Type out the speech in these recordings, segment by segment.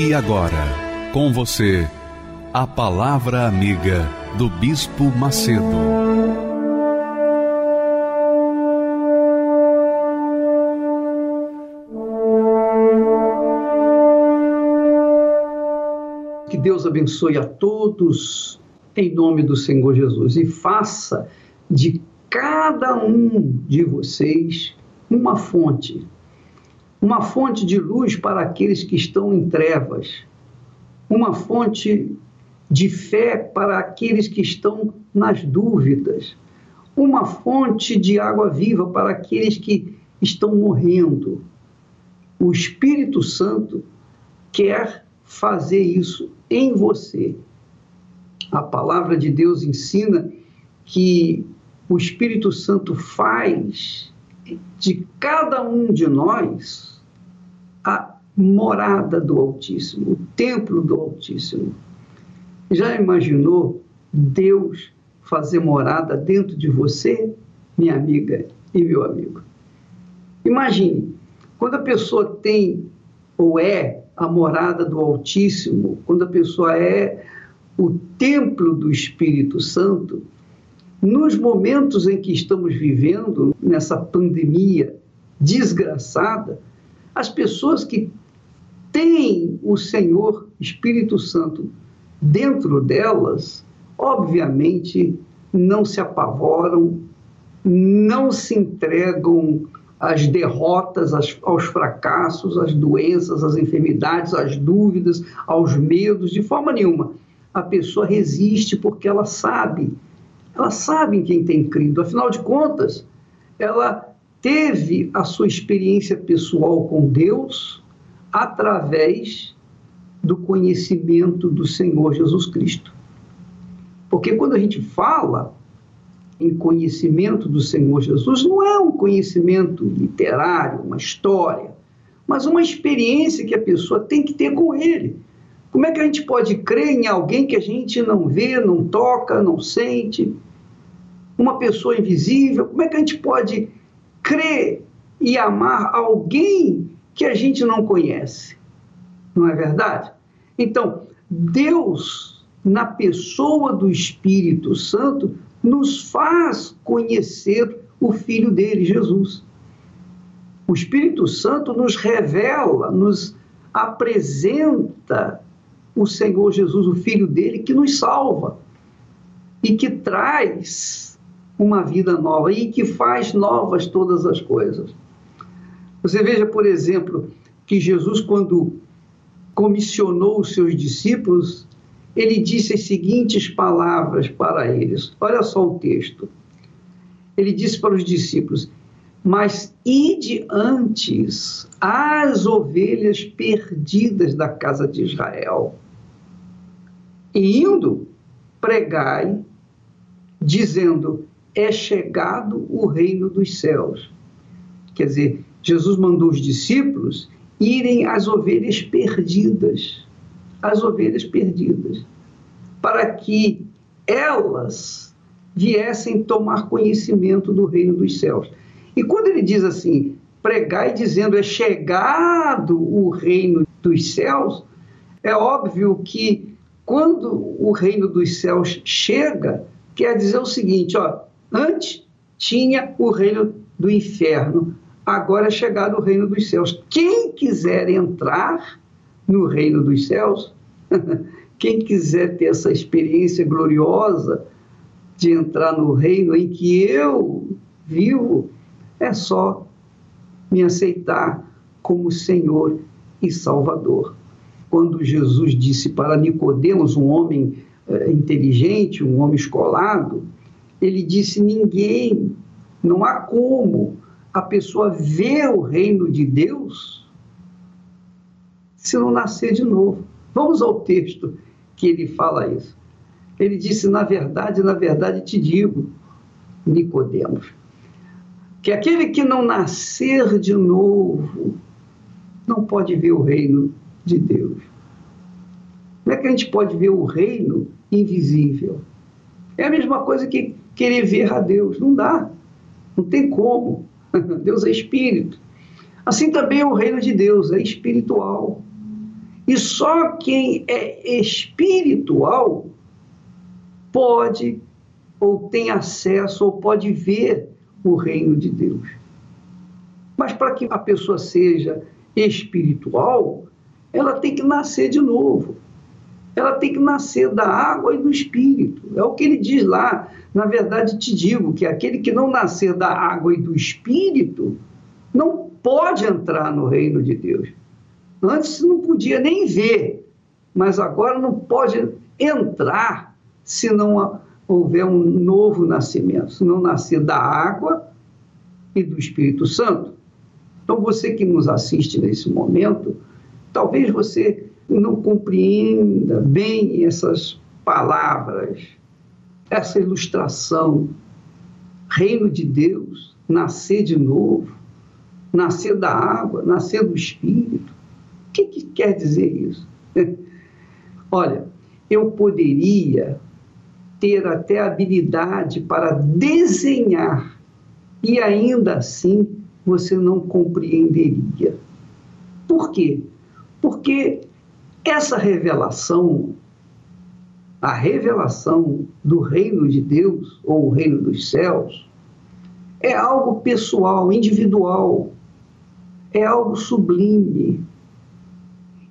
E agora, com você, a Palavra Amiga do Bispo Macedo. Que Deus abençoe a todos em nome do Senhor Jesus e faça de cada um de vocês uma fonte uma fonte de luz para aqueles que estão em trevas, uma fonte de fé para aqueles que estão nas dúvidas, uma fonte de água viva para aqueles que estão morrendo. O Espírito Santo quer fazer isso em você. A palavra de Deus ensina que o Espírito Santo faz de cada um de nós a morada do Altíssimo, o templo do Altíssimo. Já imaginou Deus fazer morada dentro de você, minha amiga e meu amigo? Imagine, quando a pessoa tem ou é a morada do Altíssimo, quando a pessoa é o templo do Espírito Santo, nos momentos em que estamos vivendo, nessa pandemia desgraçada, as pessoas que têm o Senhor Espírito Santo dentro delas, obviamente não se apavoram, não se entregam às derrotas, aos fracassos, às doenças, às enfermidades, às dúvidas, aos medos, de forma nenhuma. A pessoa resiste porque ela sabe ela sabe em quem tem crido. Afinal de contas, ela teve a sua experiência pessoal com Deus através do conhecimento do Senhor Jesus Cristo. Porque quando a gente fala em conhecimento do Senhor Jesus, não é um conhecimento literário, uma história, mas uma experiência que a pessoa tem que ter com Ele. Como é que a gente pode crer em alguém que a gente não vê, não toca, não sente? uma pessoa invisível? Como é que a gente pode crer e amar alguém que a gente não conhece? Não é verdade? Então, Deus, na pessoa do Espírito Santo, nos faz conhecer o Filho dele, Jesus. O Espírito Santo nos revela, nos apresenta o Senhor Jesus, o Filho dele, que nos salva e que traz uma vida nova e que faz novas todas as coisas. Você veja, por exemplo, que Jesus, quando comissionou os seus discípulos, ele disse as seguintes palavras para eles. Olha só o texto. Ele disse para os discípulos: Mas ide antes às ovelhas perdidas da casa de Israel. E indo, pregai, dizendo: é chegado o reino dos céus. Quer dizer, Jesus mandou os discípulos irem às ovelhas perdidas, às ovelhas perdidas, para que elas viessem tomar conhecimento do reino dos céus. E quando ele diz assim, pregai dizendo é chegado o reino dos céus, é óbvio que quando o reino dos céus chega, quer dizer o seguinte, ó, Antes tinha o reino do inferno, agora é chegado o reino dos céus. Quem quiser entrar no reino dos céus, quem quiser ter essa experiência gloriosa de entrar no reino em que eu vivo, é só me aceitar como Senhor e Salvador. Quando Jesus disse para Nicodemos, um homem eh, inteligente, um homem escolado, ele disse: ninguém, não há como a pessoa ver o reino de Deus se não nascer de novo. Vamos ao texto que ele fala isso. Ele disse: Na verdade, na verdade te digo, Nicodemos, que aquele que não nascer de novo não pode ver o reino de Deus. Como é que a gente pode ver o reino invisível? É a mesma coisa que querer ver a Deus. Não dá. Não tem como. Deus é espírito. Assim também é o reino de Deus, é espiritual. E só quem é espiritual pode ou tem acesso ou pode ver o reino de Deus. Mas para que a pessoa seja espiritual, ela tem que nascer de novo. Ela tem que nascer da água e do espírito. É o que ele diz lá. Na verdade, te digo que aquele que não nascer da água e do espírito não pode entrar no reino de Deus. Antes não podia nem ver, mas agora não pode entrar se não houver um novo nascimento, se não nascer da água e do Espírito Santo. Então, você que nos assiste nesse momento, talvez você não compreenda bem essas palavras, essa ilustração. Reino de Deus, nascer de novo, nascer da água, nascer do Espírito. O que, que quer dizer isso? Olha, eu poderia ter até habilidade para desenhar e ainda assim você não compreenderia. Por quê? Porque essa revelação, a revelação do reino de Deus ou o reino dos céus, é algo pessoal, individual, é algo sublime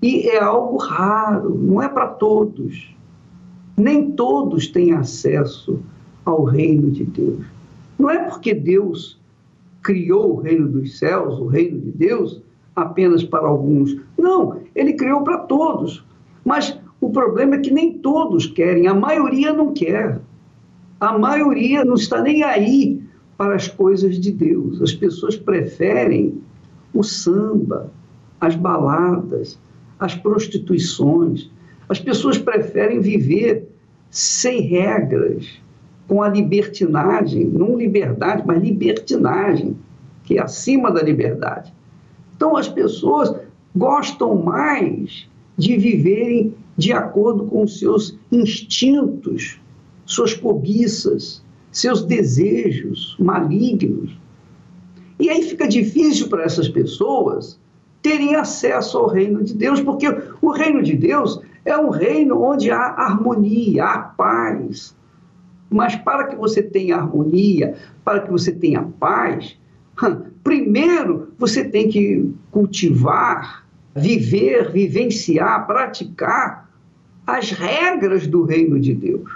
e é algo raro, não é para todos. Nem todos têm acesso ao reino de Deus. Não é porque Deus criou o reino dos céus, o reino de Deus, apenas para alguns. Não, ele criou para todos. Mas o problema é que nem todos querem, a maioria não quer. A maioria não está nem aí para as coisas de Deus. As pessoas preferem o samba, as baladas, as prostituições, as pessoas preferem viver sem regras, com a libertinagem, não liberdade, mas libertinagem, que é acima da liberdade. Então as pessoas gostam mais de viverem de acordo com seus instintos, suas cobiças, seus desejos malignos. E aí fica difícil para essas pessoas terem acesso ao reino de Deus, porque o reino de Deus é um reino onde há harmonia, há paz. Mas para que você tenha harmonia, para que você tenha paz, primeiro você tem que cultivar, viver, vivenciar, praticar as regras do reino de Deus.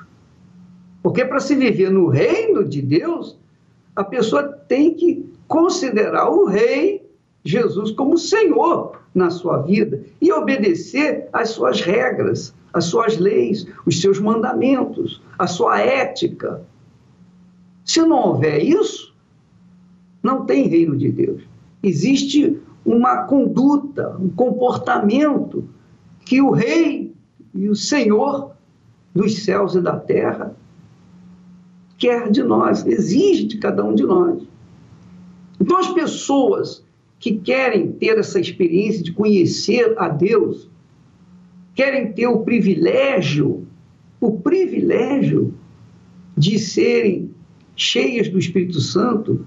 Porque para se viver no reino de Deus, a pessoa tem que considerar o rei Jesus como Senhor na sua vida e obedecer às suas regras, às suas leis, os seus mandamentos, a sua ética. Se não houver isso, não tem reino de Deus. Existe uma conduta, um comportamento que o Rei e o Senhor dos céus e da terra quer de nós, exige de cada um de nós. Então, as pessoas que querem ter essa experiência de conhecer a Deus, querem ter o privilégio, o privilégio de serem cheias do Espírito Santo,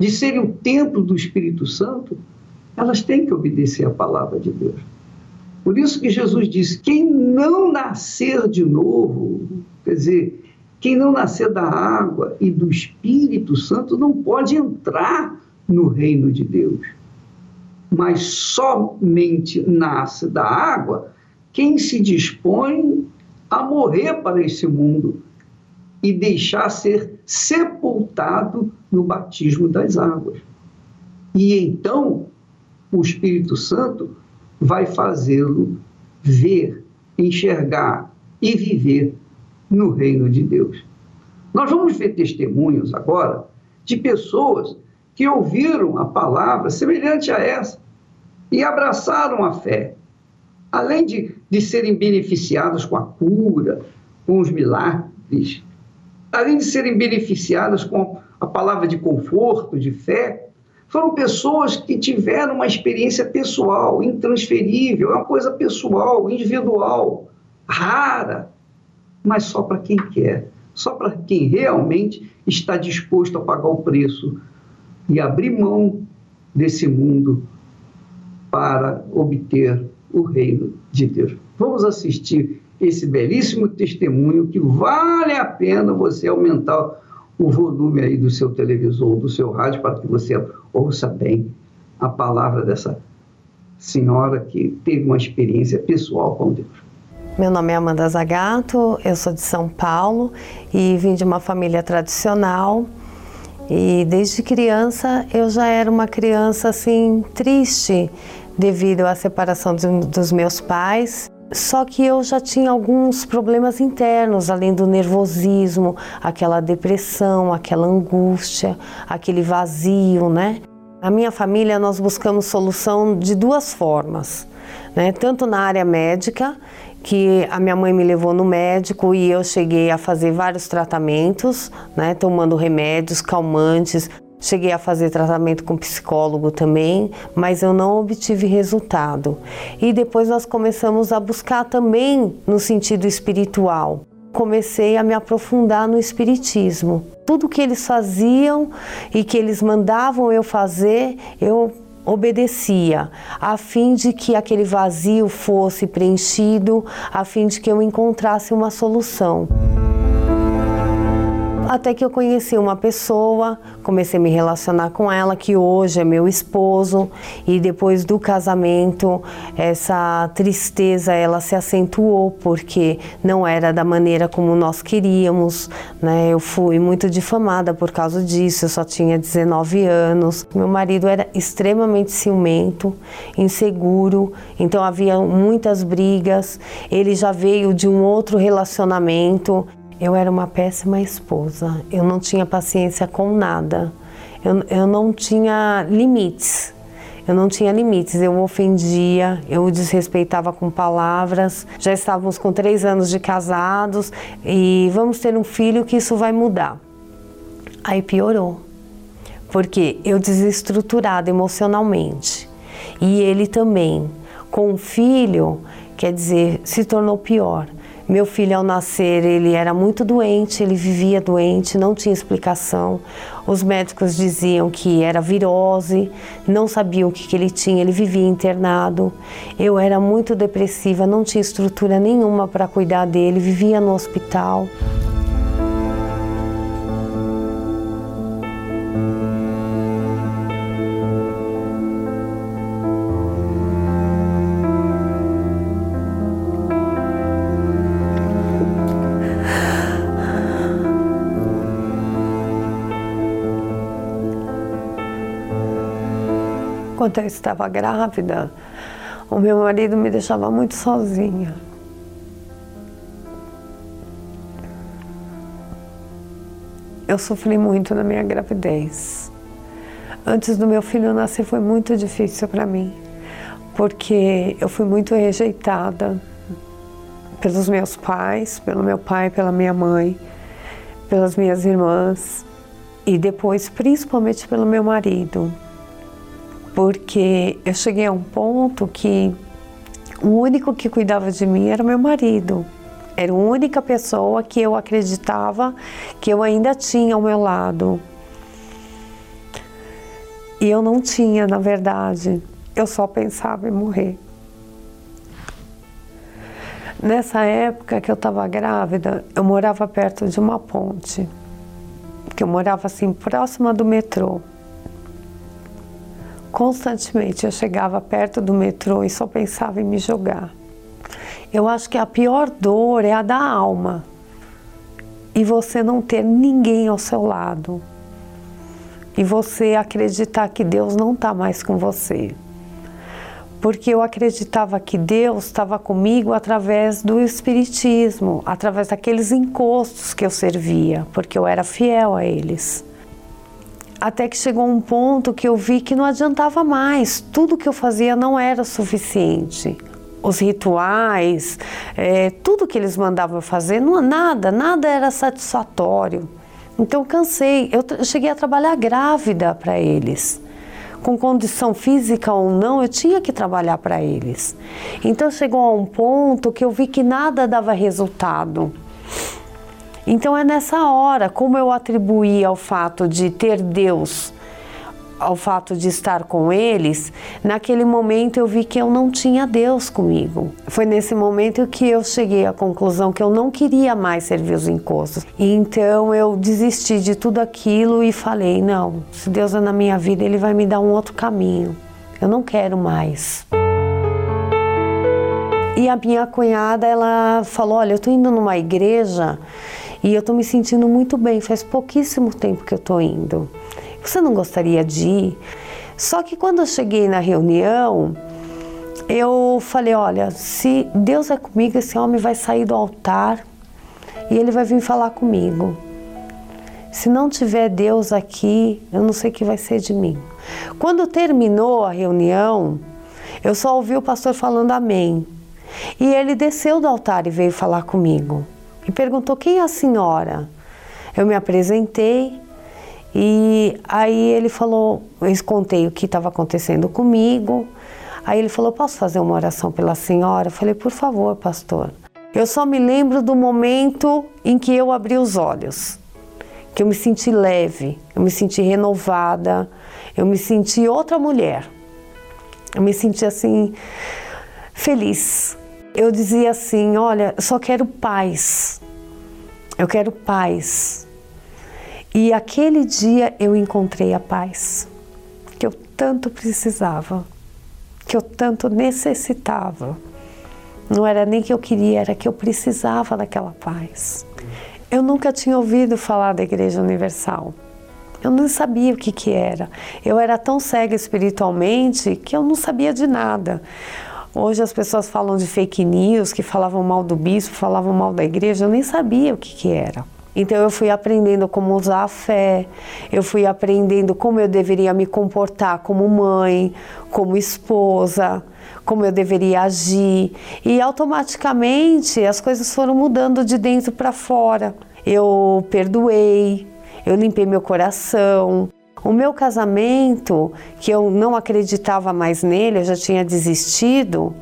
de serem o templo do Espírito Santo, elas têm que obedecer à palavra de Deus. Por isso que Jesus disse: quem não nascer de novo, quer dizer, quem não nascer da água e do Espírito Santo não pode entrar no reino de Deus. Mas somente nasce da água quem se dispõe a morrer para esse mundo e deixar ser sepultado no batismo das águas. E então o Espírito Santo vai fazê-lo ver, enxergar e viver no reino de Deus. Nós vamos ver testemunhos agora de pessoas que ouviram a palavra semelhante a essa, e abraçaram a fé. Além de, de serem beneficiados com a cura, com os milagres, além de serem beneficiadas com a palavra de conforto, de fé, foram pessoas que tiveram uma experiência pessoal, intransferível, é uma coisa pessoal, individual, rara, mas só para quem quer, só para quem realmente está disposto a pagar o preço e abrir mão desse mundo para obter o reino de Deus. Vamos assistir esse belíssimo testemunho que vale a pena você aumentar o volume aí do seu televisor, do seu rádio, para que você ouça bem a palavra dessa senhora que teve uma experiência pessoal com Deus. Meu nome é Amanda Zagato, eu sou de São Paulo e vim de uma família tradicional. E desde criança eu já era uma criança assim triste devido à separação dos meus pais. Só que eu já tinha alguns problemas internos, além do nervosismo, aquela depressão, aquela angústia, aquele vazio, né? Na minha família nós buscamos solução de duas formas, né? Tanto na área médica, que a minha mãe me levou no médico e eu cheguei a fazer vários tratamentos, né? Tomando remédios calmantes, Cheguei a fazer tratamento com psicólogo também, mas eu não obtive resultado. E depois nós começamos a buscar também no sentido espiritual. Comecei a me aprofundar no espiritismo. Tudo que eles faziam e que eles mandavam eu fazer, eu obedecia, a fim de que aquele vazio fosse preenchido, a fim de que eu encontrasse uma solução até que eu conheci uma pessoa, comecei a me relacionar com ela, que hoje é meu esposo, e depois do casamento, essa tristeza ela se acentuou porque não era da maneira como nós queríamos, né? Eu fui muito difamada por causa disso, eu só tinha 19 anos. Meu marido era extremamente ciumento, inseguro, então havia muitas brigas. Ele já veio de um outro relacionamento eu era uma péssima esposa, eu não tinha paciência com nada, eu, eu não tinha limites. Eu não tinha limites, eu ofendia, eu desrespeitava com palavras. Já estávamos com três anos de casados e vamos ter um filho que isso vai mudar. Aí piorou, porque eu desestruturada emocionalmente e ele também. Com o filho, quer dizer, se tornou pior. Meu filho, ao nascer, ele era muito doente, ele vivia doente, não tinha explicação. Os médicos diziam que era virose, não sabiam o que, que ele tinha, ele vivia internado. Eu era muito depressiva, não tinha estrutura nenhuma para cuidar dele, vivia no hospital. Enquanto eu estava grávida, o meu marido me deixava muito sozinha. Eu sofri muito na minha gravidez. Antes do meu filho nascer foi muito difícil para mim, porque eu fui muito rejeitada pelos meus pais, pelo meu pai, pela minha mãe, pelas minhas irmãs e depois principalmente pelo meu marido porque eu cheguei a um ponto que o único que cuidava de mim era meu marido. Era a única pessoa que eu acreditava que eu ainda tinha ao meu lado. E eu não tinha, na verdade. Eu só pensava em morrer. Nessa época que eu estava grávida, eu morava perto de uma ponte, que eu morava assim próxima do metrô. Constantemente eu chegava perto do metrô e só pensava em me jogar. Eu acho que a pior dor é a da alma e você não ter ninguém ao seu lado e você acreditar que Deus não está mais com você. Porque eu acreditava que Deus estava comigo através do Espiritismo, através daqueles encostos que eu servia, porque eu era fiel a eles. Até que chegou um ponto que eu vi que não adiantava mais, tudo que eu fazia não era suficiente. Os rituais, é, tudo que eles mandavam fazer, não, nada, nada era satisfatório. Então cansei, eu, eu cheguei a trabalhar grávida para eles com condição física ou não, eu tinha que trabalhar para eles. Então chegou a um ponto que eu vi que nada dava resultado. Então é nessa hora, como eu atribuí ao fato de ter Deus, ao fato de estar com eles, naquele momento eu vi que eu não tinha Deus comigo. Foi nesse momento que eu cheguei à conclusão que eu não queria mais servir os encostos. Então eu desisti de tudo aquilo e falei: não, se Deus é na minha vida, Ele vai me dar um outro caminho. Eu não quero mais. E a minha cunhada, ela falou: olha, eu tô indo numa igreja e eu estou me sentindo muito bem, faz pouquíssimo tempo que eu estou indo. Você não gostaria de ir? Só que quando eu cheguei na reunião, eu falei: olha, se Deus é comigo, esse homem vai sair do altar e ele vai vir falar comigo. Se não tiver Deus aqui, eu não sei o que vai ser de mim. Quando terminou a reunião, eu só ouvi o pastor falando amém. E ele desceu do altar e veio falar comigo e perguntou quem é a senhora. Eu me apresentei e aí ele falou, eu contei o que estava acontecendo comigo. Aí ele falou: Posso fazer uma oração pela senhora? Eu falei: Por favor, pastor. Eu só me lembro do momento em que eu abri os olhos, que eu me senti leve, eu me senti renovada, eu me senti outra mulher. Eu me senti assim, feliz, eu dizia assim: olha, eu só quero paz. Eu quero paz. E aquele dia eu encontrei a paz que eu tanto precisava, que eu tanto necessitava. Não era nem que eu queria, era que eu precisava daquela paz. Eu nunca tinha ouvido falar da Igreja Universal. Eu não sabia o que, que era. Eu era tão cega espiritualmente que eu não sabia de nada. Hoje as pessoas falam de fake news, que falavam mal do bispo, falavam mal da igreja, eu nem sabia o que, que era. Então eu fui aprendendo como usar a fé, eu fui aprendendo como eu deveria me comportar como mãe, como esposa, como eu deveria agir. E automaticamente as coisas foram mudando de dentro para fora. Eu perdoei, eu limpei meu coração, o meu casamento, que eu não acreditava mais nele, eu já tinha desistido,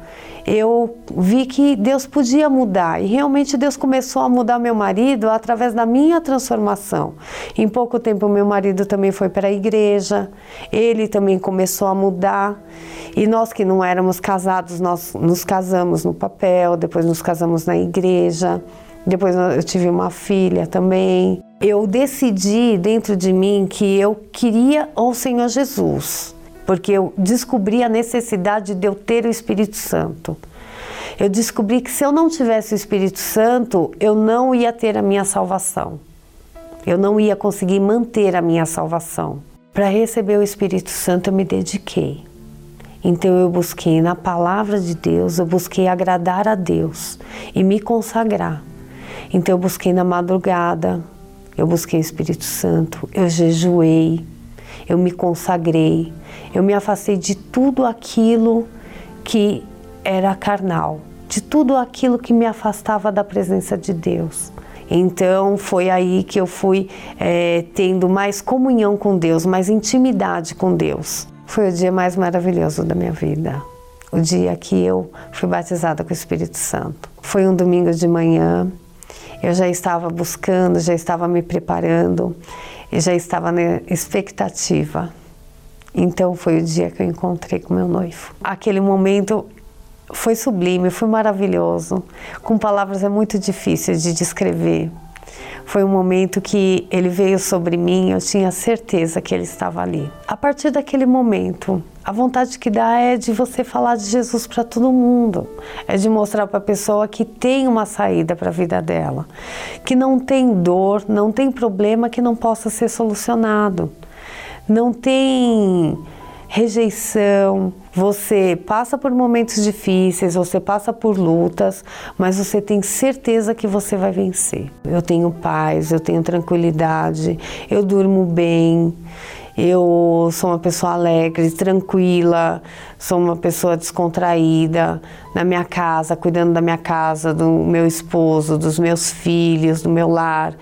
eu vi que Deus podia mudar e realmente Deus começou a mudar meu marido através da minha transformação. Em pouco tempo, meu marido também foi para a igreja, ele também começou a mudar e nós que não éramos casados, nós nos casamos no papel, depois nos casamos na igreja. Depois eu tive uma filha também. Eu decidi dentro de mim que eu queria o Senhor Jesus, porque eu descobri a necessidade de eu ter o Espírito Santo. Eu descobri que se eu não tivesse o Espírito Santo, eu não ia ter a minha salvação. Eu não ia conseguir manter a minha salvação. Para receber o Espírito Santo, eu me dediquei. Então eu busquei na palavra de Deus, eu busquei agradar a Deus e me consagrar. Então eu busquei na madrugada, eu busquei o Espírito Santo, eu jejuei, eu me consagrei, eu me afastei de tudo aquilo que era carnal, de tudo aquilo que me afastava da presença de Deus. Então foi aí que eu fui é, tendo mais comunhão com Deus, mais intimidade com Deus. Foi o dia mais maravilhoso da minha vida. O dia que eu fui batizada com o Espírito Santo. Foi um domingo de manhã, eu já estava buscando, já estava me preparando, e já estava na expectativa. Então foi o dia que eu encontrei com meu noivo. Aquele momento foi sublime, foi maravilhoso. Com palavras é muito difícil de descrever. Foi um momento que ele veio sobre mim, eu tinha certeza que ele estava ali. A partir daquele momento, a vontade que dá é de você falar de Jesus para todo mundo, é de mostrar para a pessoa que tem uma saída para a vida dela, que não tem dor, não tem problema que não possa ser solucionado, não tem rejeição, você passa por momentos difíceis, você passa por lutas, mas você tem certeza que você vai vencer. Eu tenho paz, eu tenho tranquilidade, eu durmo bem. Eu sou uma pessoa alegre, tranquila, sou uma pessoa descontraída na minha casa, cuidando da minha casa, do meu esposo, dos meus filhos, do meu lar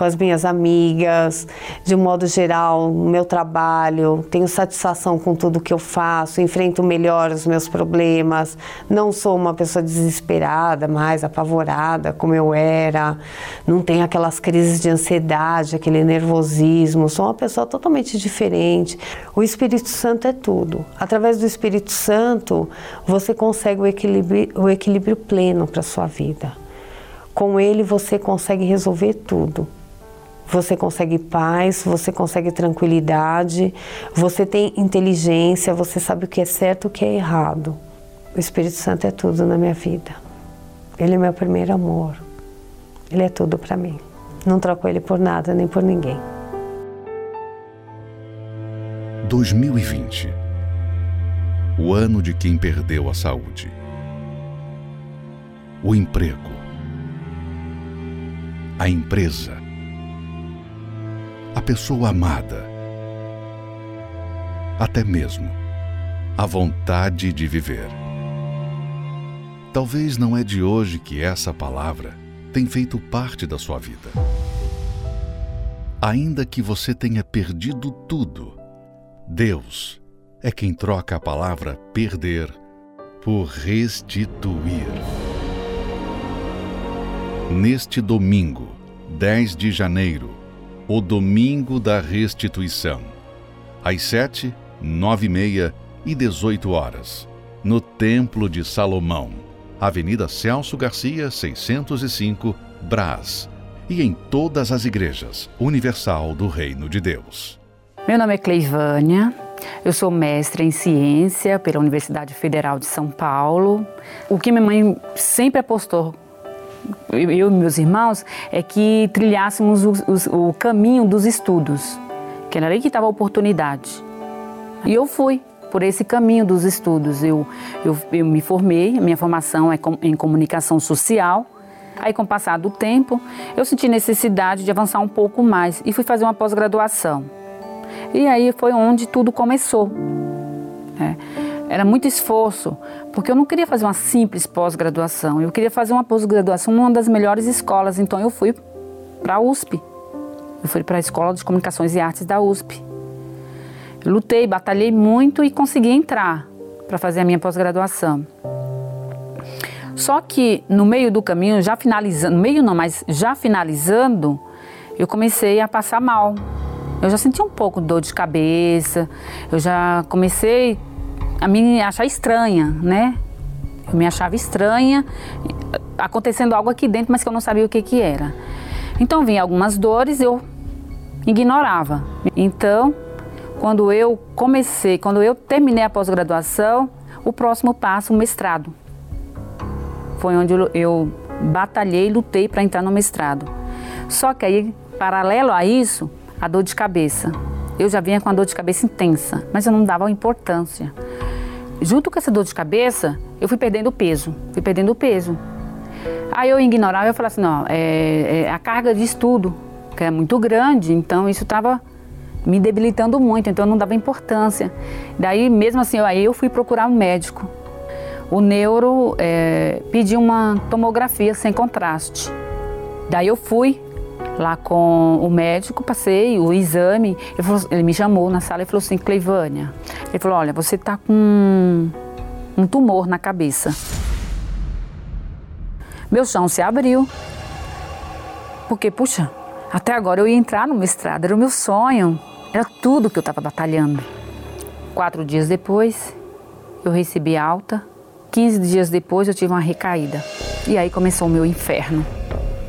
com as minhas amigas, de um modo geral, no meu trabalho, tenho satisfação com tudo que eu faço, enfrento melhor os meus problemas, não sou uma pessoa desesperada, mais apavorada como eu era, não tenho aquelas crises de ansiedade, aquele nervosismo, sou uma pessoa totalmente diferente. O Espírito Santo é tudo. Através do Espírito Santo, você consegue o equilíbrio, o equilíbrio pleno para sua vida. Com ele você consegue resolver tudo você consegue paz, você consegue tranquilidade, você tem inteligência, você sabe o que é certo e o que é errado. O Espírito Santo é tudo na minha vida. Ele é meu primeiro amor. Ele é tudo para mim. Não troco ele por nada nem por ninguém. 2020 o ano de quem perdeu a saúde, o emprego, a empresa a pessoa amada, até mesmo a vontade de viver. Talvez não é de hoje que essa palavra tem feito parte da sua vida. Ainda que você tenha perdido tudo, Deus é quem troca a palavra perder por restituir. Neste domingo, 10 de janeiro, o Domingo da Restituição, às sete, nove e meia e dezoito horas, no Templo de Salomão, Avenida Celso Garcia, 605, Brás, e em todas as igrejas Universal do Reino de Deus. Meu nome é Cleivânia, eu sou mestre em ciência pela Universidade Federal de São Paulo. O que minha mãe sempre apostou eu e meus irmãos, é que trilhássemos o, o, o caminho dos estudos, que era aí que estava a oportunidade. E eu fui por esse caminho dos estudos. Eu, eu, eu me formei, minha formação é com, em comunicação social. Aí, com o passar do tempo, eu senti necessidade de avançar um pouco mais e fui fazer uma pós-graduação. E aí foi onde tudo começou. Era muito esforço, porque eu não queria fazer uma simples pós-graduação, eu queria fazer uma pós-graduação numa das melhores escolas, então eu fui para a USP. Eu fui para a Escola de Comunicações e Artes da USP. Lutei, batalhei muito e consegui entrar para fazer a minha pós-graduação. Só que no meio do caminho, já finalizando, no meio não, mas já finalizando, eu comecei a passar mal. Eu já senti um pouco de dor de cabeça, eu já comecei a me achar estranha, né? Eu me achava estranha, acontecendo algo aqui dentro, mas que eu não sabia o que, que era. Então vinha algumas dores, eu ignorava. Então, quando eu comecei, quando eu terminei a pós-graduação, o próximo passo, o mestrado. Foi onde eu batalhei, lutei para entrar no mestrado. Só que aí, paralelo a isso, a dor de cabeça. Eu já vinha com a dor de cabeça intensa, mas eu não dava importância. Junto com essa dor de cabeça, eu fui perdendo peso, fui perdendo peso. Aí eu ignorava, eu falava assim, não, é, é a carga de estudo, que é muito grande, então isso estava me debilitando muito, então eu não dava importância. Daí, mesmo assim, aí eu fui procurar um médico. O neuro é, pediu uma tomografia sem contraste. Daí eu fui, lá com o médico, passei o exame, ele, falou, ele me chamou na sala e falou assim, Cleivânia, ele falou, olha, você está com um tumor na cabeça. Meu chão se abriu, porque, puxa, até agora eu ia entrar no mestrado, era o meu sonho, era tudo que eu estava batalhando. Quatro dias depois, eu recebi alta, 15 dias depois eu tive uma recaída. E aí começou o meu inferno,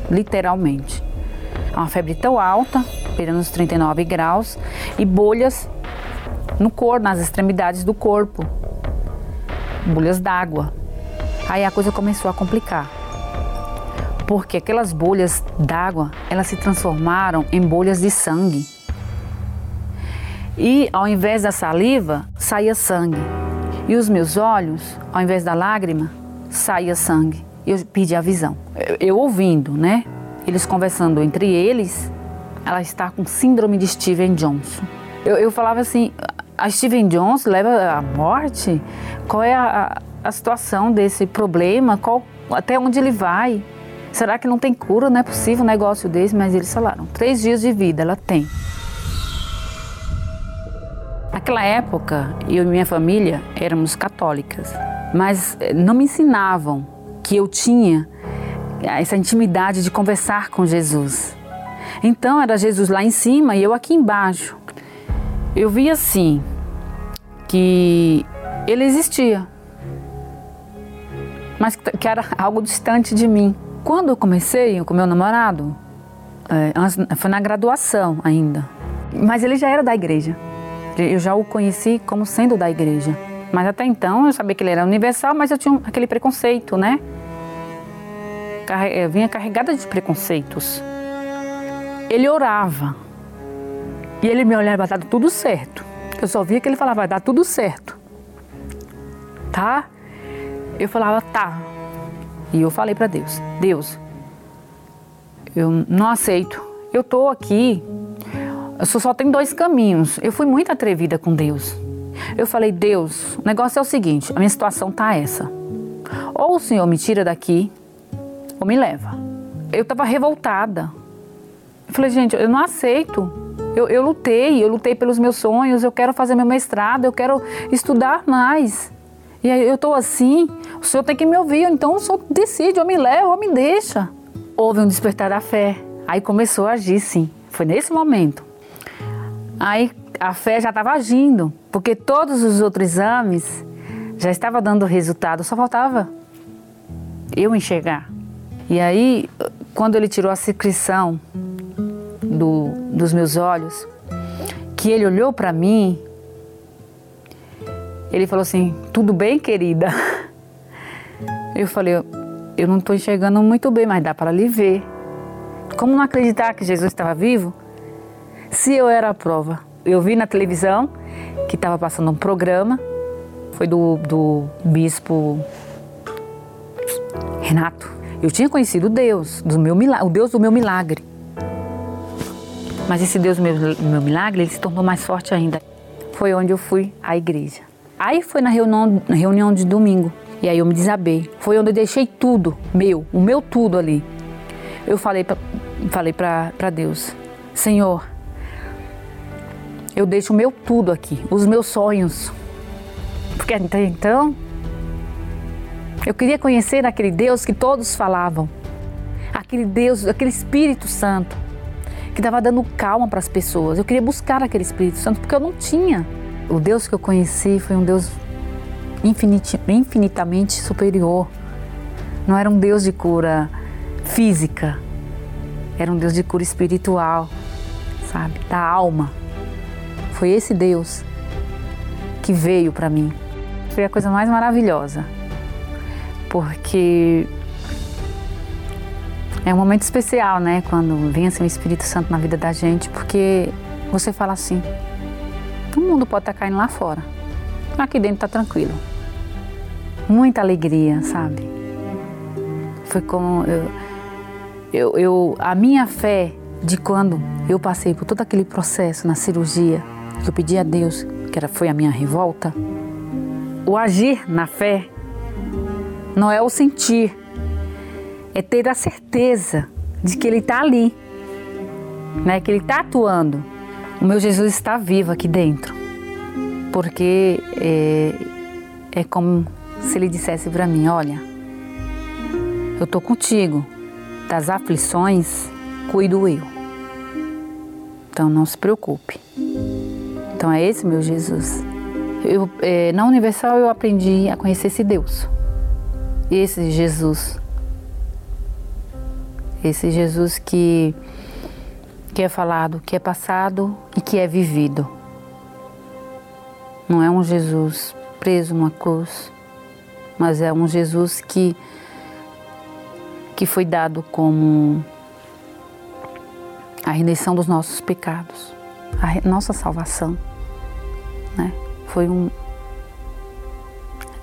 literalmente uma febre tão alta, beirando os 39 graus, e bolhas no corpo, nas extremidades do corpo, bolhas d'água. Aí a coisa começou a complicar, porque aquelas bolhas d'água, elas se transformaram em bolhas de sangue. E ao invés da saliva, saía sangue. E os meus olhos, ao invés da lágrima, saía sangue. Eu perdi a visão. Eu, eu ouvindo, né? Eles conversando entre eles, ela está com síndrome de Steven Johnson. Eu, eu falava assim, a Steven Johnson leva à morte? Qual é a, a situação desse problema? Qual, até onde ele vai? Será que não tem cura? Não é possível um negócio desse? Mas eles falaram, três dias de vida ela tem. Naquela época, eu e minha família éramos católicas, mas eh, não me ensinavam que eu tinha essa intimidade de conversar com Jesus. Então era Jesus lá em cima e eu aqui embaixo. Eu vi assim que ele existia, mas que era algo distante de mim. Quando eu comecei com meu namorado, é, foi na graduação ainda, mas ele já era da igreja. Eu já o conheci como sendo da igreja. Mas até então eu sabia que ele era universal, mas eu tinha aquele preconceito, né? Eu vinha carregada de preconceitos. Ele orava. E ele me olhava, vai dar tudo certo. Eu só via que ele falava, vai dar tudo certo. Tá? Eu falava, tá. E eu falei para Deus, Deus, eu não aceito. Eu tô aqui eu só tenho dois caminhos. Eu fui muito atrevida com Deus. Eu falei, Deus, o negócio é o seguinte, a minha situação tá essa. Ou o Senhor me tira daqui, ou me leva. Eu estava revoltada. Eu falei, gente, eu não aceito. Eu, eu lutei, eu lutei pelos meus sonhos, eu quero fazer meu mestrado, eu quero estudar mais. E aí eu estou assim, o Senhor tem que me ouvir, então o Senhor decide, ou me leva, ou me deixa. Houve um despertar da fé. Aí começou a agir, sim. Foi nesse momento. Aí a fé já estava agindo, porque todos os outros exames já estavam dando resultado, só faltava eu enxergar. E aí, quando ele tirou a secreção do, dos meus olhos, que ele olhou para mim, ele falou assim: Tudo bem, querida? Eu falei: Eu não estou enxergando muito bem, mas dá para lhe ver. Como não acreditar que Jesus estava vivo? se eu era a prova. Eu vi na televisão que estava passando um programa, foi do, do bispo Renato. Eu tinha conhecido Deus, do meu o Deus do meu milagre. Mas esse Deus do meu, meu milagre, ele se tornou mais forte ainda. Foi onde eu fui à igreja. Aí foi na reunião, na reunião de domingo. E aí eu me desabei. Foi onde eu deixei tudo, meu, o meu tudo ali. Eu falei para falei para Deus, Senhor, eu deixo o meu tudo aqui, os meus sonhos. Porque até então, eu queria conhecer aquele Deus que todos falavam, aquele Deus, aquele Espírito Santo, que estava dando calma para as pessoas. Eu queria buscar aquele Espírito Santo porque eu não tinha. O Deus que eu conheci foi um Deus infinitamente superior. Não era um Deus de cura física, era um Deus de cura espiritual, sabe, da alma. Foi esse Deus que veio para mim. Foi a coisa mais maravilhosa, porque é um momento especial, né? Quando vem assim o Espírito Santo na vida da gente, porque você fala assim: o mundo pode estar caindo lá fora, aqui dentro está tranquilo. Muita alegria, sabe? Foi como eu, eu, eu, a minha fé de quando eu passei por todo aquele processo na cirurgia, que eu pedi a Deus, que era, foi a minha revolta, o agir na fé não é o sentir, é ter a certeza de que Ele está ali, né? que Ele está atuando. O meu Jesus está vivo aqui dentro, porque é, é como se Ele dissesse para mim: Olha, eu estou contigo, das aflições cuido eu. Então não se preocupe. Então é esse meu Jesus. Eu, é, na Universal eu aprendi a conhecer esse Deus, esse Jesus, esse Jesus que que é falado, que é passado e que é vivido. Não é um Jesus preso numa cruz, mas é um Jesus que que foi dado como a redenção dos nossos pecados, a nossa salvação né? Foi um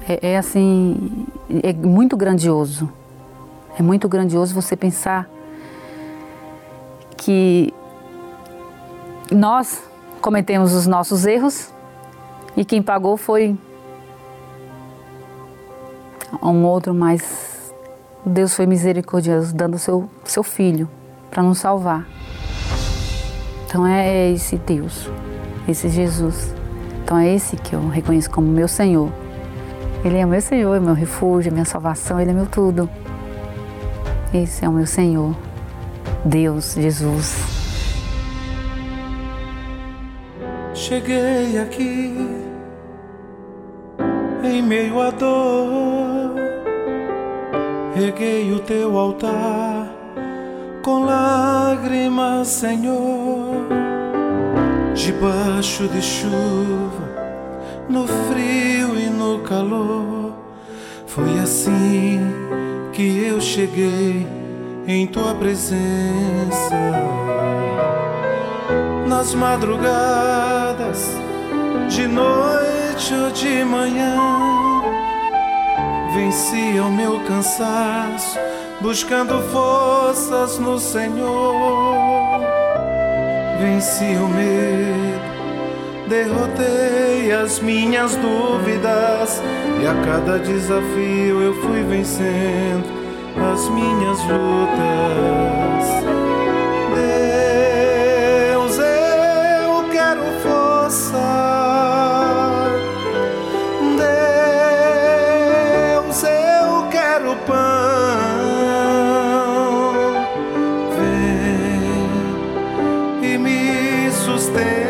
é, é assim, é muito grandioso. É muito grandioso você pensar que nós cometemos os nossos erros e quem pagou foi um outro, mas Deus foi misericordioso, dando seu, seu filho para nos salvar. Então é esse Deus, esse Jesus. Então é esse que eu reconheço como meu Senhor. Ele é meu Senhor, meu refúgio, minha salvação, Ele é meu tudo. Esse é o meu Senhor, Deus, Jesus. Cheguei aqui em meio à dor, reguei o teu altar com lágrimas, Senhor, debaixo de chuva, no frio e no calor. Foi assim que eu cheguei em tua presença. Nas madrugadas, de noite ou de manhã, vencia o meu cansaço, buscando forças no Senhor. Venci o medo, derrotei as minhas dúvidas, e a cada desafio eu fui vencendo as minhas lutas. Deus, eu quero força. Deus, eu quero pão. Vem e me sustenta.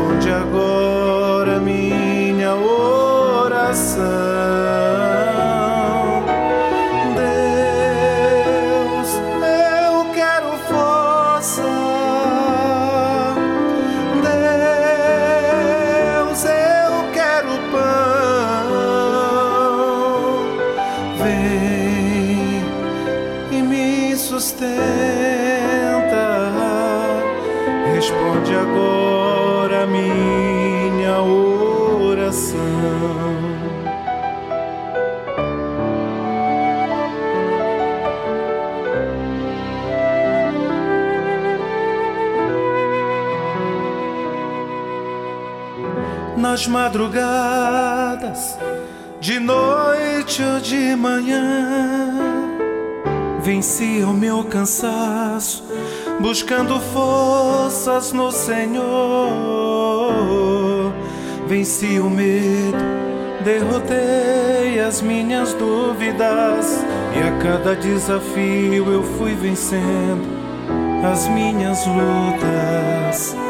Responde agora minha oração. Nas madrugadas, de noite ou de manhã. Venci o meu cansaço, buscando forças no Senhor. Venci o medo, derrotei as minhas dúvidas, e a cada desafio eu fui vencendo as minhas lutas.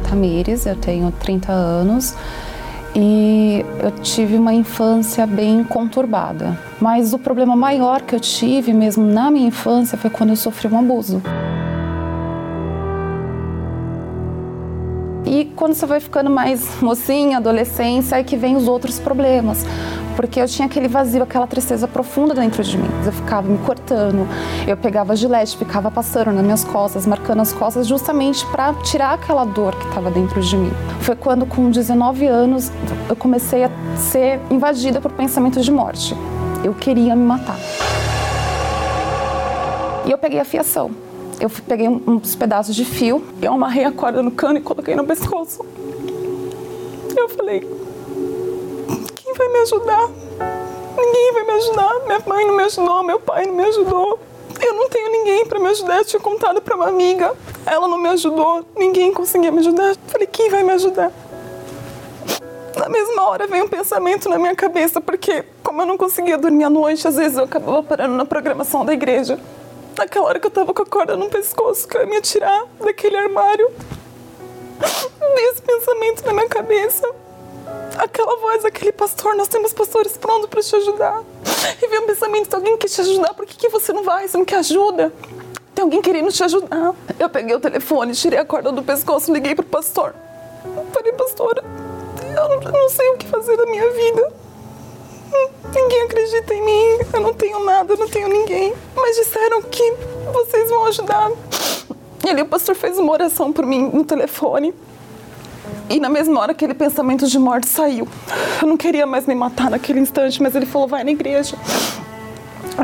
É Tamires, eu tenho 30 anos e eu tive uma infância bem conturbada. Mas o problema maior que eu tive mesmo na minha infância foi quando eu sofri um abuso. E quando você vai ficando mais mocinha, adolescência, é que vem os outros problemas. Porque eu tinha aquele vazio, aquela tristeza profunda dentro de mim. Eu ficava me cortando, eu pegava gilete, ficava passando nas minhas costas, marcando as costas, justamente para tirar aquela dor que estava dentro de mim. Foi quando, com 19 anos, eu comecei a ser invadida por pensamentos de morte. Eu queria me matar. E eu peguei a fiação. Eu peguei uns pedaços de fio, eu amarrei a corda no cano e coloquei no pescoço. Eu falei: quem vai me ajudar? Ninguém vai me ajudar. Minha mãe não me ajudou, meu pai não me ajudou. Eu não tenho ninguém para me ajudar. Eu tinha contado para uma amiga, ela não me ajudou. Ninguém conseguia me ajudar. Eu falei: quem vai me ajudar? Na mesma hora vem um pensamento na minha cabeça, porque como eu não conseguia dormir à noite, às vezes eu acabava parando na programação da igreja. Naquela hora que eu tava com a corda no pescoço, que eu ia me atirar daquele armário. Veio esse pensamento na minha cabeça. Aquela voz, aquele pastor, nós temos pastores prontos para te ajudar. E veio um pensamento, se alguém quer te ajudar, por que, que você não vai? Você não quer ajuda? Tem alguém querendo te ajudar. Eu peguei o telefone, tirei a corda do pescoço, liguei pro pastor. Falei, pastora, eu não, eu não sei o que fazer da minha vida. Ninguém acredita em mim, eu não tenho nada, eu não tenho ninguém. Mas disseram que vocês vão ajudar. E ali o pastor fez uma oração por mim no telefone. E na mesma hora aquele pensamento de morte saiu. Eu não queria mais me matar naquele instante, mas ele falou: vai na igreja.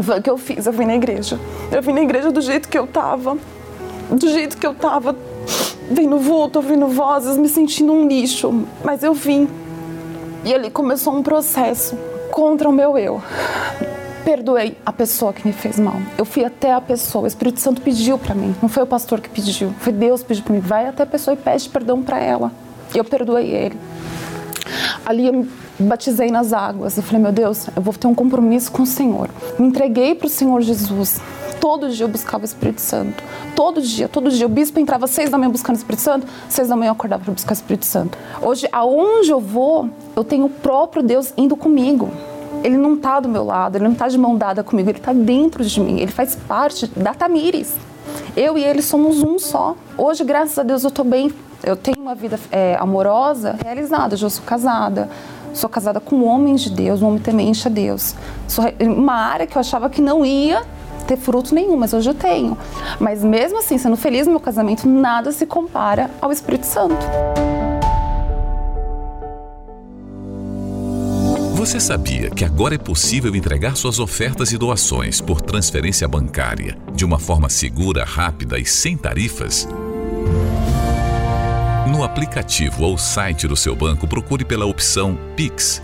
Foi o que eu fiz, eu vim na igreja. Eu vim na igreja do jeito que eu tava. Do jeito que eu tava. Vendo vulto, ouvindo vozes, me sentindo um lixo. Mas eu vim. E ali começou um processo contra o meu eu. Perdoei a pessoa que me fez mal. Eu fui até a pessoa. O Espírito Santo pediu para mim. Não foi o pastor que pediu. Foi Deus que pediu para mim. Vai até a pessoa e pede perdão para ela. Eu perdoei ele. Ali eu me batizei nas águas. Eu falei, meu Deus, eu vou ter um compromisso com o Senhor. Me entreguei para o Senhor Jesus. Todo dia eu buscava o Espírito Santo. Todo dia, todo dia. O bispo entrava às seis da manhã buscando o Espírito Santo, seis da manhã eu acordava para buscar o Espírito Santo. Hoje, aonde eu vou, eu tenho o próprio Deus indo comigo. Ele não está do meu lado, ele não está de mão dada comigo, ele está dentro de mim, ele faz parte da Tamires. Eu e ele somos um só. Hoje, graças a Deus, eu estou bem. Eu tenho uma vida é, amorosa realizada. Eu já sou casada. Sou casada com um homem de Deus, um homem temente a Deus. Sou uma área que eu achava que não ia ter fruto nenhum, mas hoje eu tenho. Mas mesmo assim, sendo feliz no meu casamento, nada se compara ao Espírito Santo. Você sabia que agora é possível entregar suas ofertas e doações por transferência bancária de uma forma segura, rápida e sem tarifas? No aplicativo ou site do seu banco, procure pela opção Pix.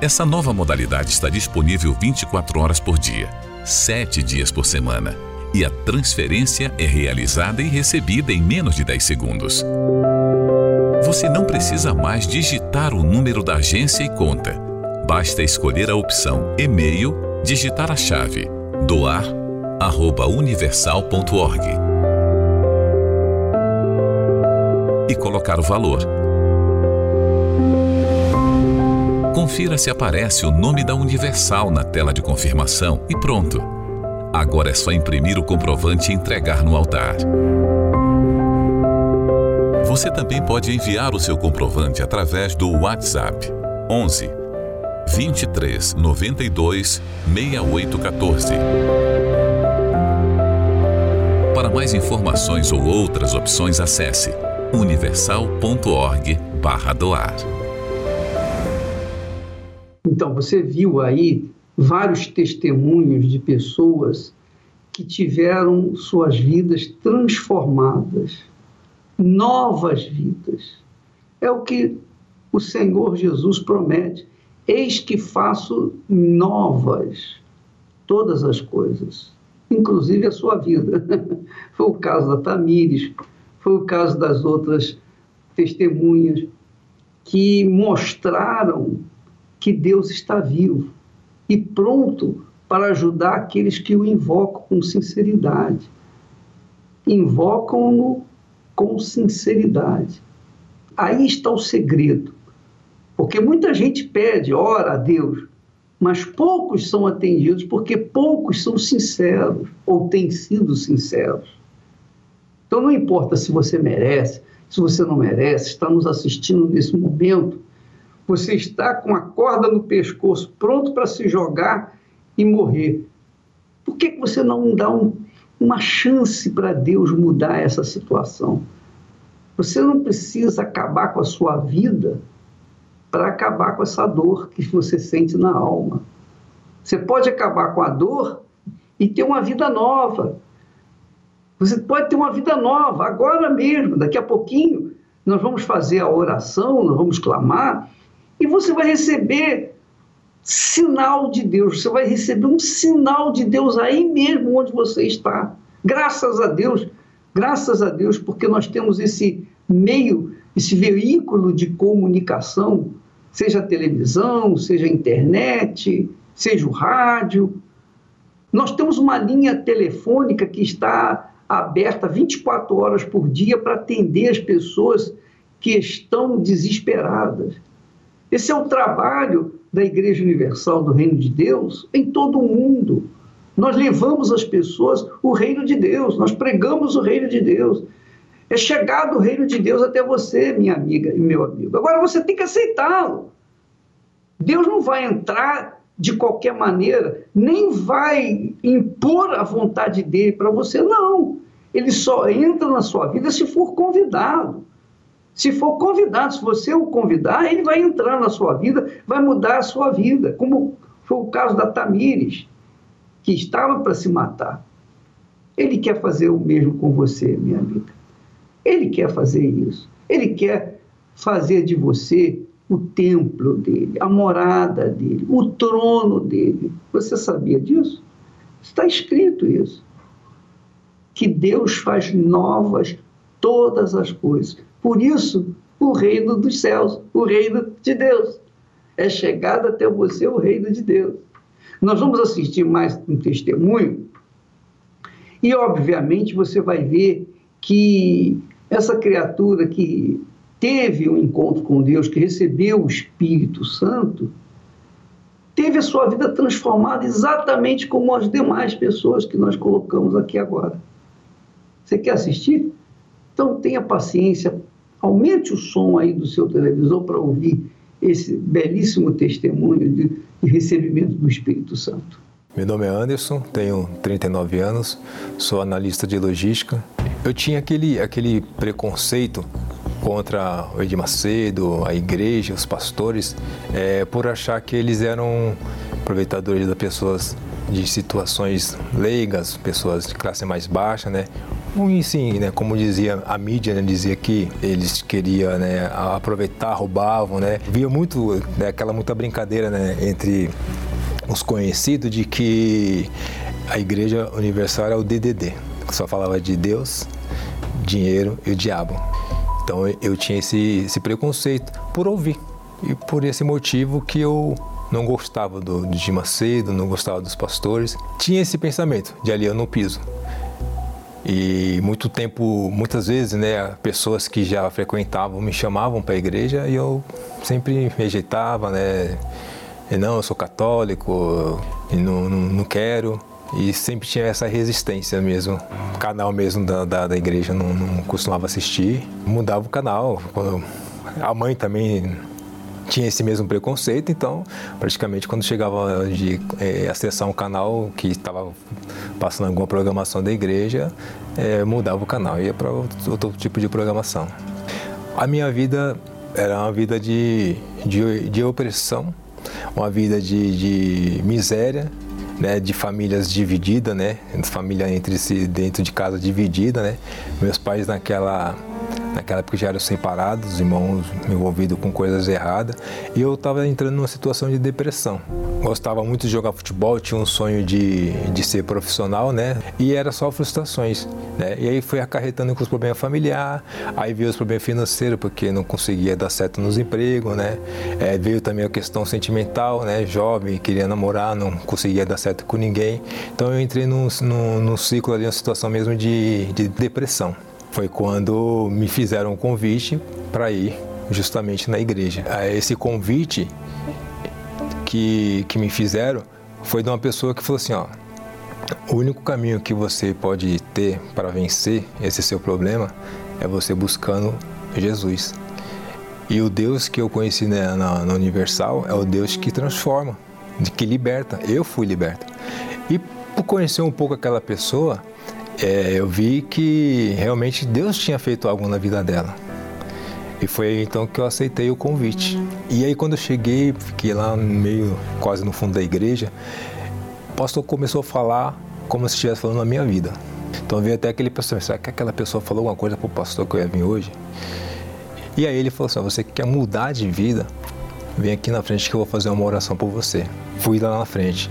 Essa nova modalidade está disponível 24 horas por dia, 7 dias por semana, e a transferência é realizada e recebida em menos de 10 segundos. Você não precisa mais digitar o número da agência e conta basta escolher a opção e-mail, digitar a chave doar@universal.org e colocar o valor. Confira se aparece o nome da Universal na tela de confirmação e pronto. Agora é só imprimir o comprovante e entregar no altar. Você também pode enviar o seu comprovante através do WhatsApp 11 23 92 6814. Para mais informações ou outras opções, acesse universal.org/doar. Então, você viu aí vários testemunhos de pessoas que tiveram suas vidas transformadas, novas vidas. É o que o Senhor Jesus promete. Eis que faço novas todas as coisas, inclusive a sua vida. foi o caso da Tamires, foi o caso das outras testemunhas que mostraram que Deus está vivo e pronto para ajudar aqueles que o invocam com sinceridade. Invocam-no com sinceridade. Aí está o segredo. Porque muita gente pede, ora a Deus, mas poucos são atendidos porque poucos são sinceros ou têm sido sinceros. Então não importa se você merece, se você não merece, está nos assistindo nesse momento, você está com a corda no pescoço, pronto para se jogar e morrer. Por que, que você não dá um, uma chance para Deus mudar essa situação? Você não precisa acabar com a sua vida para acabar com essa dor que você sente na alma. Você pode acabar com a dor e ter uma vida nova. Você pode ter uma vida nova agora mesmo, daqui a pouquinho nós vamos fazer a oração, nós vamos clamar e você vai receber sinal de Deus, você vai receber um sinal de Deus aí mesmo onde você está. Graças a Deus, graças a Deus, porque nós temos esse meio, esse veículo de comunicação seja a televisão, seja a internet, seja o rádio. Nós temos uma linha telefônica que está aberta 24 horas por dia para atender as pessoas que estão desesperadas. Esse é o trabalho da Igreja Universal do Reino de Deus em todo o mundo. Nós levamos às pessoas o reino de Deus, nós pregamos o reino de Deus. É chegado o reino de Deus até você, minha amiga e meu amigo. Agora você tem que aceitá-lo. Deus não vai entrar de qualquer maneira, nem vai impor a vontade dele para você, não. Ele só entra na sua vida se for convidado. Se for convidado, se você o convidar, ele vai entrar na sua vida, vai mudar a sua vida, como foi o caso da Tamires, que estava para se matar. Ele quer fazer o mesmo com você, minha amiga. Ele quer fazer isso. Ele quer fazer de você o templo dele, a morada dele, o trono dele. Você sabia disso? Está escrito isso. Que Deus faz novas todas as coisas. Por isso, o reino dos céus, o reino de Deus. É chegado até você o reino de Deus. Nós vamos assistir mais um testemunho e, obviamente, você vai ver que essa criatura que teve um encontro com Deus, que recebeu o Espírito Santo, teve a sua vida transformada exatamente como as demais pessoas que nós colocamos aqui agora. Você quer assistir? Então tenha paciência, aumente o som aí do seu televisor para ouvir esse belíssimo testemunho de, de recebimento do Espírito Santo. Meu nome é Anderson, tenho 39 anos, sou analista de logística. Eu tinha aquele, aquele preconceito contra o Edir Macedo, a igreja, os pastores, é, por achar que eles eram aproveitadores das pessoas de situações leigas, pessoas de classe mais baixa, né? E sim, né, como dizia a mídia, né, dizia que eles queriam né, aproveitar, roubavam, né? Via muito né, aquela muita brincadeira né, entre os conhecidos de que a Igreja Universal era o DDD, só falava de Deus, dinheiro e o diabo. Então eu tinha esse, esse preconceito por ouvir e por esse motivo que eu não gostava do, do de Macedo, não gostava dos pastores. Tinha esse pensamento de ali eu não piso. E muito tempo, muitas vezes, né, pessoas que já frequentavam me chamavam para a igreja e eu sempre rejeitava, né? E não, eu sou católico, e não, não, não quero. E sempre tinha essa resistência mesmo. O canal mesmo da, da, da igreja não, não, costumava assistir. Mudava o canal. A mãe também tinha esse mesmo preconceito, então praticamente quando chegava de é, acessar um canal que estava passando alguma programação da igreja, é, mudava o canal, ia para outro, outro, tipo de programação. A minha vida era uma vida de, de, de opressão, uma vida de, de miséria, né, de famílias divididas, né, família entre si dentro de casa dividida, né. Meus pais naquela Naquela época já eram separados, irmãos envolvidos com coisas erradas, e eu estava entrando numa situação de depressão. Gostava muito de jogar futebol, tinha um sonho de, de ser profissional, né? E era só frustrações, né? E aí foi acarretando com os problemas familiares, aí veio os problemas financeiros, porque não conseguia dar certo nos empregos, né? É, veio também a questão sentimental, né? Jovem, queria namorar, não conseguia dar certo com ninguém. Então eu entrei num, num, num ciclo ali, uma situação mesmo de, de depressão foi quando me fizeram um convite para ir justamente na igreja. Esse convite que, que me fizeram foi de uma pessoa que falou assim, ó, o único caminho que você pode ter para vencer esse seu problema é você buscando Jesus. E o Deus que eu conheci na, na, na Universal é o Deus que transforma, que liberta. Eu fui liberto. E por conhecer um pouco aquela pessoa, é, eu vi que realmente Deus tinha feito algo na vida dela. E foi então que eu aceitei o convite. E aí quando eu cheguei, fiquei lá meio quase no fundo da igreja, o pastor começou a falar como se estivesse falando na minha vida. Então veio até aquele pessoal, será que aquela pessoa falou alguma coisa para o pastor que eu ia vir hoje? E aí ele falou assim, você quer mudar de vida? Vem aqui na frente que eu vou fazer uma oração por você. Fui lá na frente.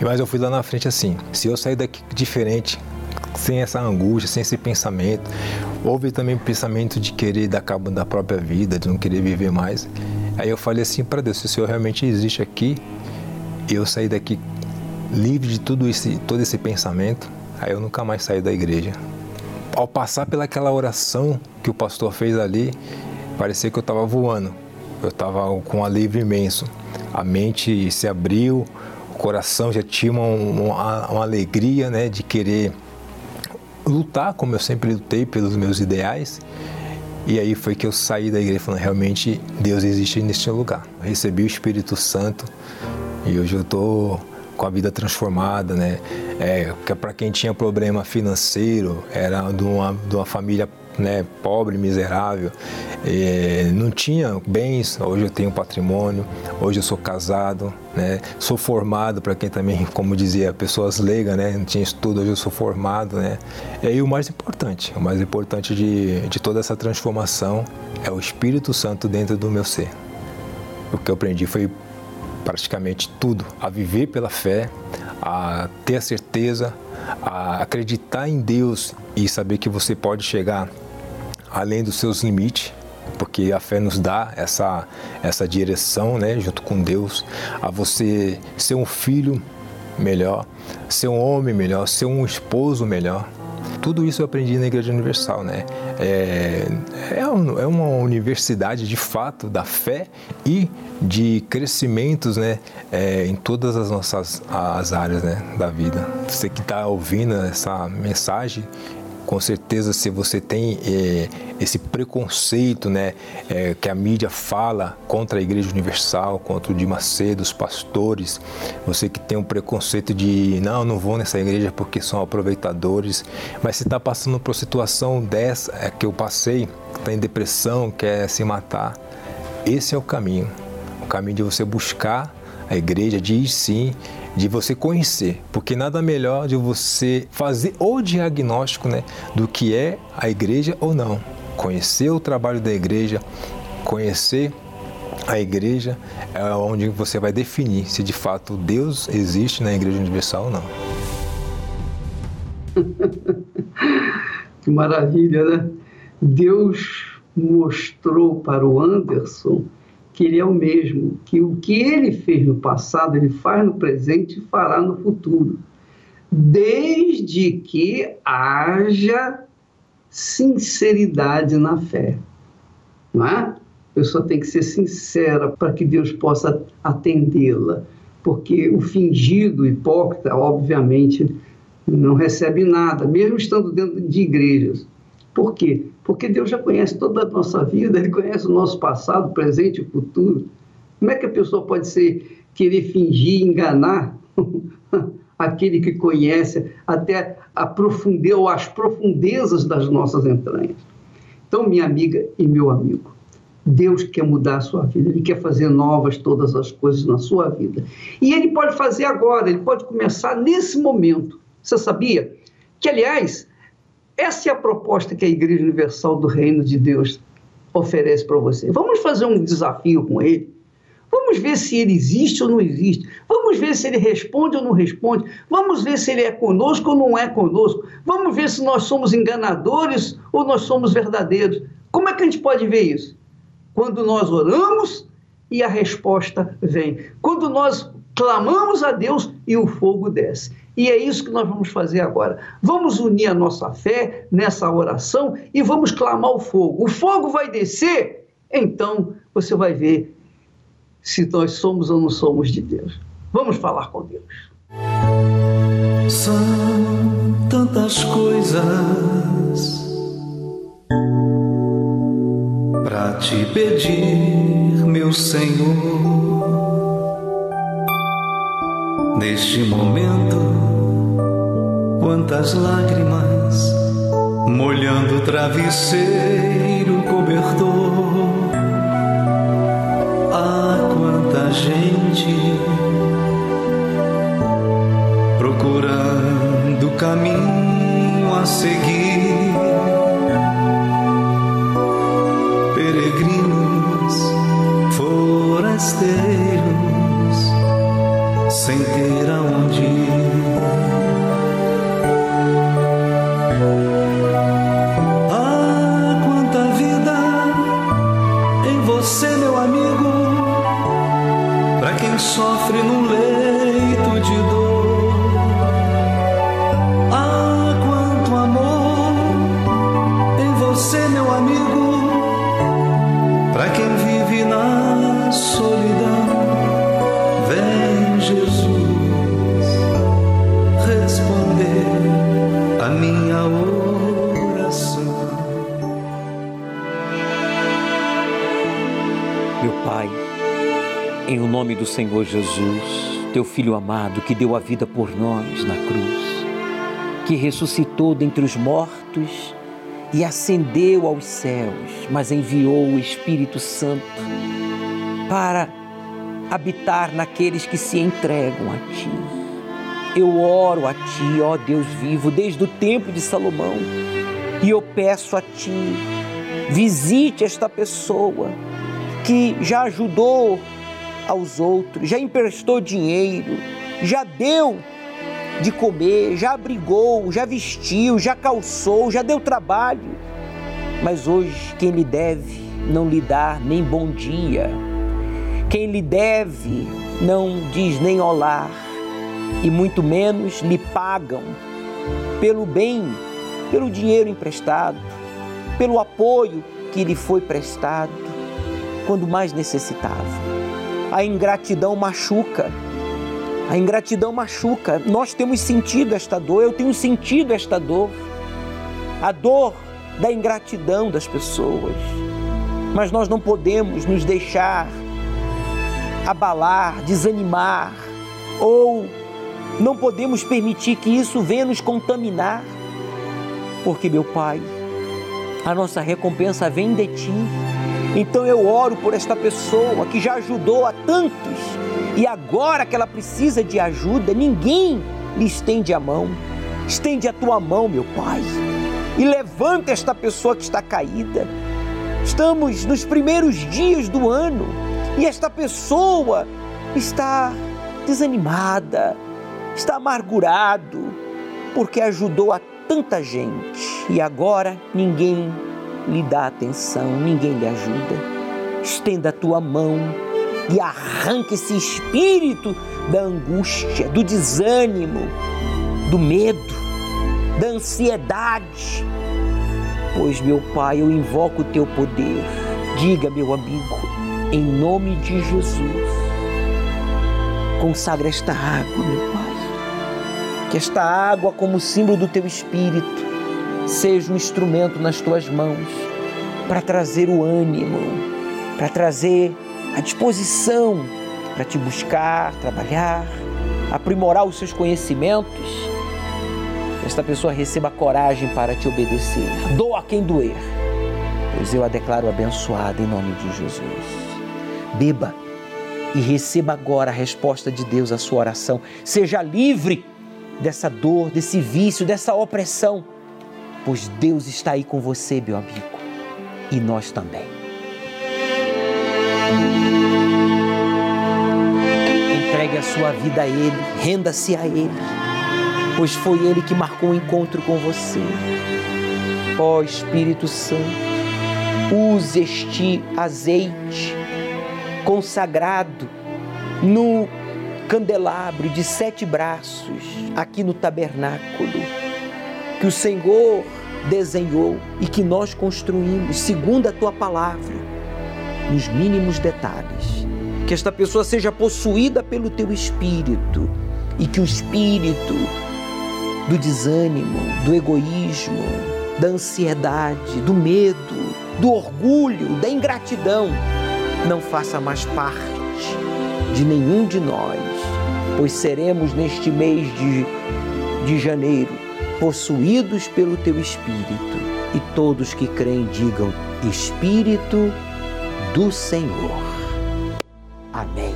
Mas eu fui lá na frente assim, se eu sair daqui diferente, sem essa angústia, sem esse pensamento. Houve também o pensamento de querer dar cabo da própria vida, de não querer viver mais. Aí eu falei assim para Deus, se o Senhor realmente existe aqui, eu saí daqui livre de tudo esse, todo esse pensamento, aí eu nunca mais saí da igreja. Ao passar pelaquela oração que o pastor fez ali, parecia que eu estava voando. Eu estava com um alívio imenso. A mente se abriu, o coração já tinha uma, uma, uma alegria né, de querer lutar, como eu sempre lutei pelos meus ideais. E aí foi que eu saí da igreja falando, realmente Deus existe neste lugar. Eu recebi o Espírito Santo e hoje eu estou com a vida transformada, né? É, para quem tinha problema financeiro, era de uma, de uma família né, pobre, miserável, é, não tinha bens, hoje eu tenho patrimônio, hoje eu sou casado, né, sou formado, para quem também, como dizia, pessoas leigas, né, não tinha estudo, hoje eu sou formado. Né, e aí o mais importante, o mais importante de, de toda essa transformação é o Espírito Santo dentro do meu ser. O que eu aprendi foi praticamente tudo, a viver pela fé, a ter a certeza, a acreditar em Deus e saber que você pode chegar além dos seus limites, porque a fé nos dá essa, essa direção, né, junto com Deus, a você ser um filho melhor, ser um homem melhor, ser um esposo melhor. Tudo isso eu aprendi na Igreja Universal, né? É, é, é uma universidade de fato da fé e de crescimentos, né? É, em todas as nossas as áreas, né? Da vida. Você que está ouvindo essa mensagem, com certeza se você tem é, esse preconceito né, é, que a mídia fala contra a Igreja Universal, contra o de Macedo, os pastores, você que tem um preconceito de não, não vou nessa igreja porque são aproveitadores, mas se está passando por situação dessa é, que eu passei, está em depressão, quer se matar, esse é o caminho, o caminho de você buscar a igreja, de ir sim de você conhecer, porque nada melhor de você fazer o diagnóstico né, do que é a igreja ou não. Conhecer o trabalho da igreja, conhecer a igreja é onde você vai definir se de fato Deus existe na Igreja Universal ou não. que maravilha, né? Deus mostrou para o Anderson que ele é o mesmo, que o que ele fez no passado, ele faz no presente e fará no futuro, desde que haja sinceridade na fé. Não é? A pessoa tem que ser sincera para que Deus possa atendê-la, porque o fingido, o hipócrita, obviamente, não recebe nada, mesmo estando dentro de igrejas. Por quê? Porque Deus já conhece toda a nossa vida, Ele conhece o nosso passado, presente e futuro. Como é que a pessoa pode ser, querer fingir, enganar aquele que conhece até a profundeza ou as profundezas das nossas entranhas? Então, minha amiga e meu amigo, Deus quer mudar a sua vida, Ele quer fazer novas todas as coisas na sua vida. E Ele pode fazer agora, Ele pode começar nesse momento. Você sabia? Que, aliás, essa é a proposta que a Igreja Universal do Reino de Deus oferece para você. Vamos fazer um desafio com ele. Vamos ver se ele existe ou não existe. Vamos ver se ele responde ou não responde. Vamos ver se ele é conosco ou não é conosco. Vamos ver se nós somos enganadores ou nós somos verdadeiros. Como é que a gente pode ver isso? Quando nós oramos e a resposta vem. Quando nós clamamos a Deus e o fogo desce. E é isso que nós vamos fazer agora. Vamos unir a nossa fé nessa oração e vamos clamar o fogo. O fogo vai descer, então você vai ver se nós somos ou não somos de Deus. Vamos falar com Deus. São tantas coisas para te pedir, meu Senhor Neste momento, quantas lágrimas molhando o travesseiro cobertor. Ah, quanta gente procurando caminho a seguir. Peregrinos, forasteiros sem ter aonde nome do Senhor Jesus, teu Filho amado que deu a vida por nós na cruz, que ressuscitou dentre os mortos e ascendeu aos céus, mas enviou o Espírito Santo para habitar naqueles que se entregam a Ti. Eu oro a Ti, ó Deus vivo, desde o tempo de Salomão, e eu peço a Ti, visite esta pessoa que já ajudou aos outros, já emprestou dinheiro, já deu de comer, já abrigou, já vestiu, já calçou, já deu trabalho. Mas hoje quem lhe deve não lhe dá nem bom dia. Quem lhe deve não diz nem olá e muito menos lhe pagam pelo bem, pelo dinheiro emprestado, pelo apoio que lhe foi prestado quando mais necessitava. A ingratidão machuca. A ingratidão machuca. Nós temos sentido esta dor, eu tenho sentido esta dor. A dor da ingratidão das pessoas. Mas nós não podemos nos deixar abalar, desanimar ou não podemos permitir que isso venha nos contaminar. Porque, meu Pai, a nossa recompensa vem de Ti. Então eu oro por esta pessoa que já ajudou a tantos e agora que ela precisa de ajuda, ninguém lhe estende a mão. Estende a tua mão, meu Pai, e levanta esta pessoa que está caída. Estamos nos primeiros dias do ano e esta pessoa está desanimada, está amargurado, porque ajudou a tanta gente e agora ninguém lhe dá atenção, ninguém lhe ajuda. Estenda a tua mão e arranque esse espírito da angústia, do desânimo, do medo, da ansiedade. Pois, meu Pai, eu invoco o teu poder. Diga, meu amigo, em nome de Jesus, consagra esta água, meu Pai. Que esta água, como símbolo do teu espírito, seja um instrumento nas tuas mãos para trazer o ânimo, para trazer a disposição para te buscar, trabalhar, aprimorar os seus conhecimentos. Esta pessoa receba coragem para te obedecer. Doa quem doer, pois eu a declaro abençoada em nome de Jesus. Beba e receba agora a resposta de Deus à sua oração. Seja livre dessa dor, desse vício, dessa opressão pois Deus está aí com você, meu amigo, e nós também. Entregue a sua vida a Ele, renda-se a Ele, pois foi Ele que marcou o encontro com você. Ó oh, Espírito Santo, use este azeite consagrado no candelabro de sete braços aqui no tabernáculo que o Senhor desenhou e que nós construímos segundo a tua palavra, nos mínimos detalhes. Que esta pessoa seja possuída pelo teu espírito e que o espírito do desânimo, do egoísmo, da ansiedade, do medo, do orgulho, da ingratidão não faça mais parte de nenhum de nós, pois seremos neste mês de, de janeiro possuídos pelo teu Espírito, e todos que creem digam: Espírito do Senhor. Amém.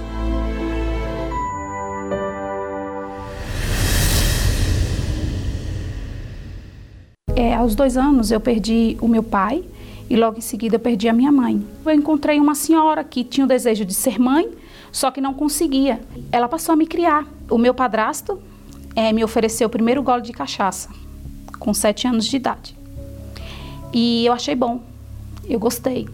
É, aos dois anos eu perdi o meu pai e logo em seguida eu perdi a minha mãe. Eu encontrei uma senhora que tinha o desejo de ser mãe, só que não conseguia. Ela passou a me criar. O meu padrasto é, me ofereceu o primeiro gole de cachaça, com sete anos de idade. E eu achei bom, eu gostei.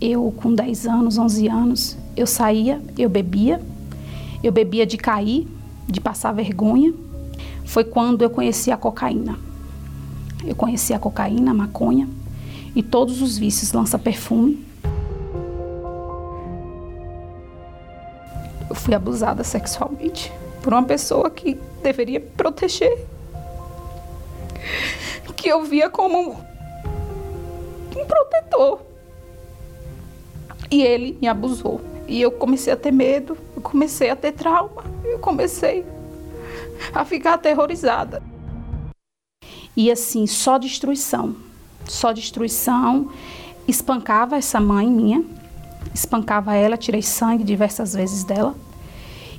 Eu, com 10 anos, 11 anos, eu saía, eu bebia. Eu bebia de cair, de passar vergonha. Foi quando eu conheci a cocaína. Eu conheci a cocaína, a maconha e todos os vícios lança perfume. Eu fui abusada sexualmente por uma pessoa que deveria proteger, que eu via como um protetor. E ele me abusou. E eu comecei a ter medo, eu comecei a ter trauma, eu comecei a ficar aterrorizada. E assim, só destruição, só destruição. Espancava essa mãe minha, espancava ela, tirei sangue diversas vezes dela.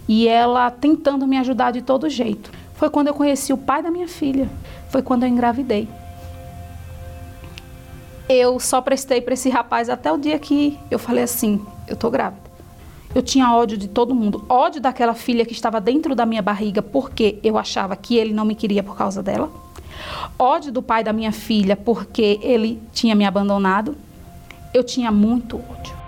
E ela tentando me ajudar de todo jeito. Foi quando eu conheci o pai da minha filha, foi quando eu engravidei. Eu só prestei para esse rapaz até o dia que eu falei assim: eu tô grávida. Eu tinha ódio de todo mundo, ódio daquela filha que estava dentro da minha barriga porque eu achava que ele não me queria por causa dela. Ódio do pai da minha filha porque ele tinha me abandonado. Eu tinha muito ódio.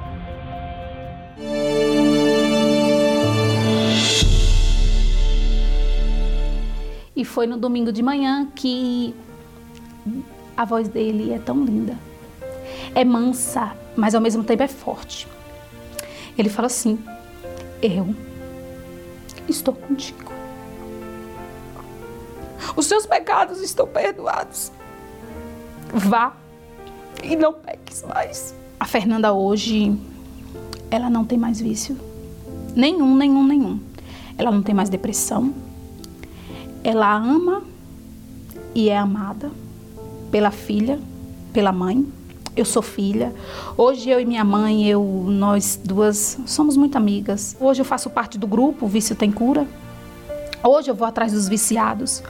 E foi no domingo de manhã que a voz dele é tão linda. É mansa, mas ao mesmo tempo é forte. Ele fala assim: Eu estou contigo. Os seus pecados estão perdoados. Vá e não peques mais. A Fernanda hoje, ela não tem mais vício. Nenhum, nenhum, nenhum. Ela não tem mais depressão. Ela ama e é amada pela filha, pela mãe. Eu sou filha. Hoje eu e minha mãe, eu, nós duas somos muito amigas. Hoje eu faço parte do grupo Vício Tem Cura. Hoje eu vou atrás dos viciados.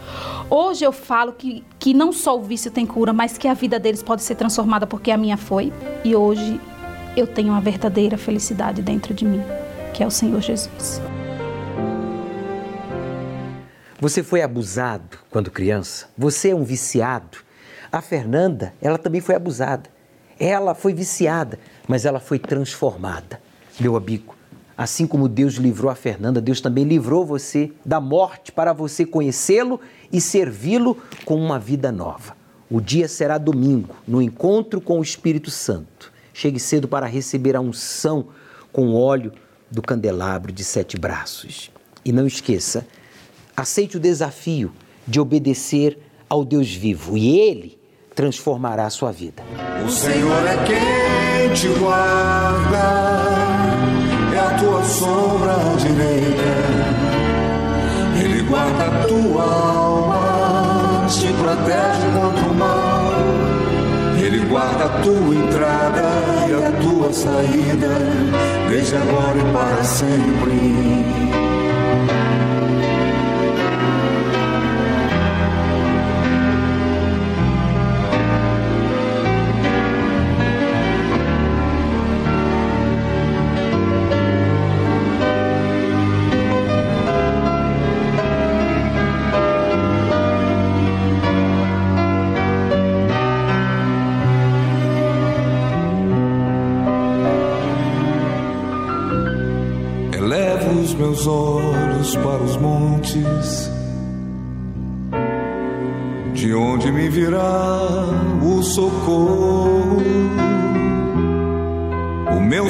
Hoje eu falo que, que não só o vício tem cura, mas que a vida deles pode ser transformada porque a minha foi. E hoje eu tenho uma verdadeira felicidade dentro de mim, que é o Senhor Jesus. Você foi abusado quando criança? Você é um viciado? A Fernanda, ela também foi abusada. Ela foi viciada, mas ela foi transformada. Meu amigo, assim como Deus livrou a Fernanda, Deus também livrou você da morte para você conhecê-lo e servi-lo com uma vida nova. O dia será domingo, no encontro com o Espírito Santo. Chegue cedo para receber a unção com óleo do candelabro de sete braços. E não esqueça, aceite o desafio de obedecer ao Deus vivo e Ele transformará a sua vida. O Senhor é quem te guarda, é a tua sombra direita. Ele guarda a tua alma, te protege contra o mal. Ele guarda a tua entrada e a tua saída, desde agora e para sempre.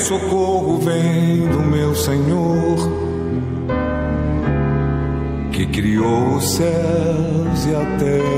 Socorro vem do meu Senhor, que criou os céus e a terra.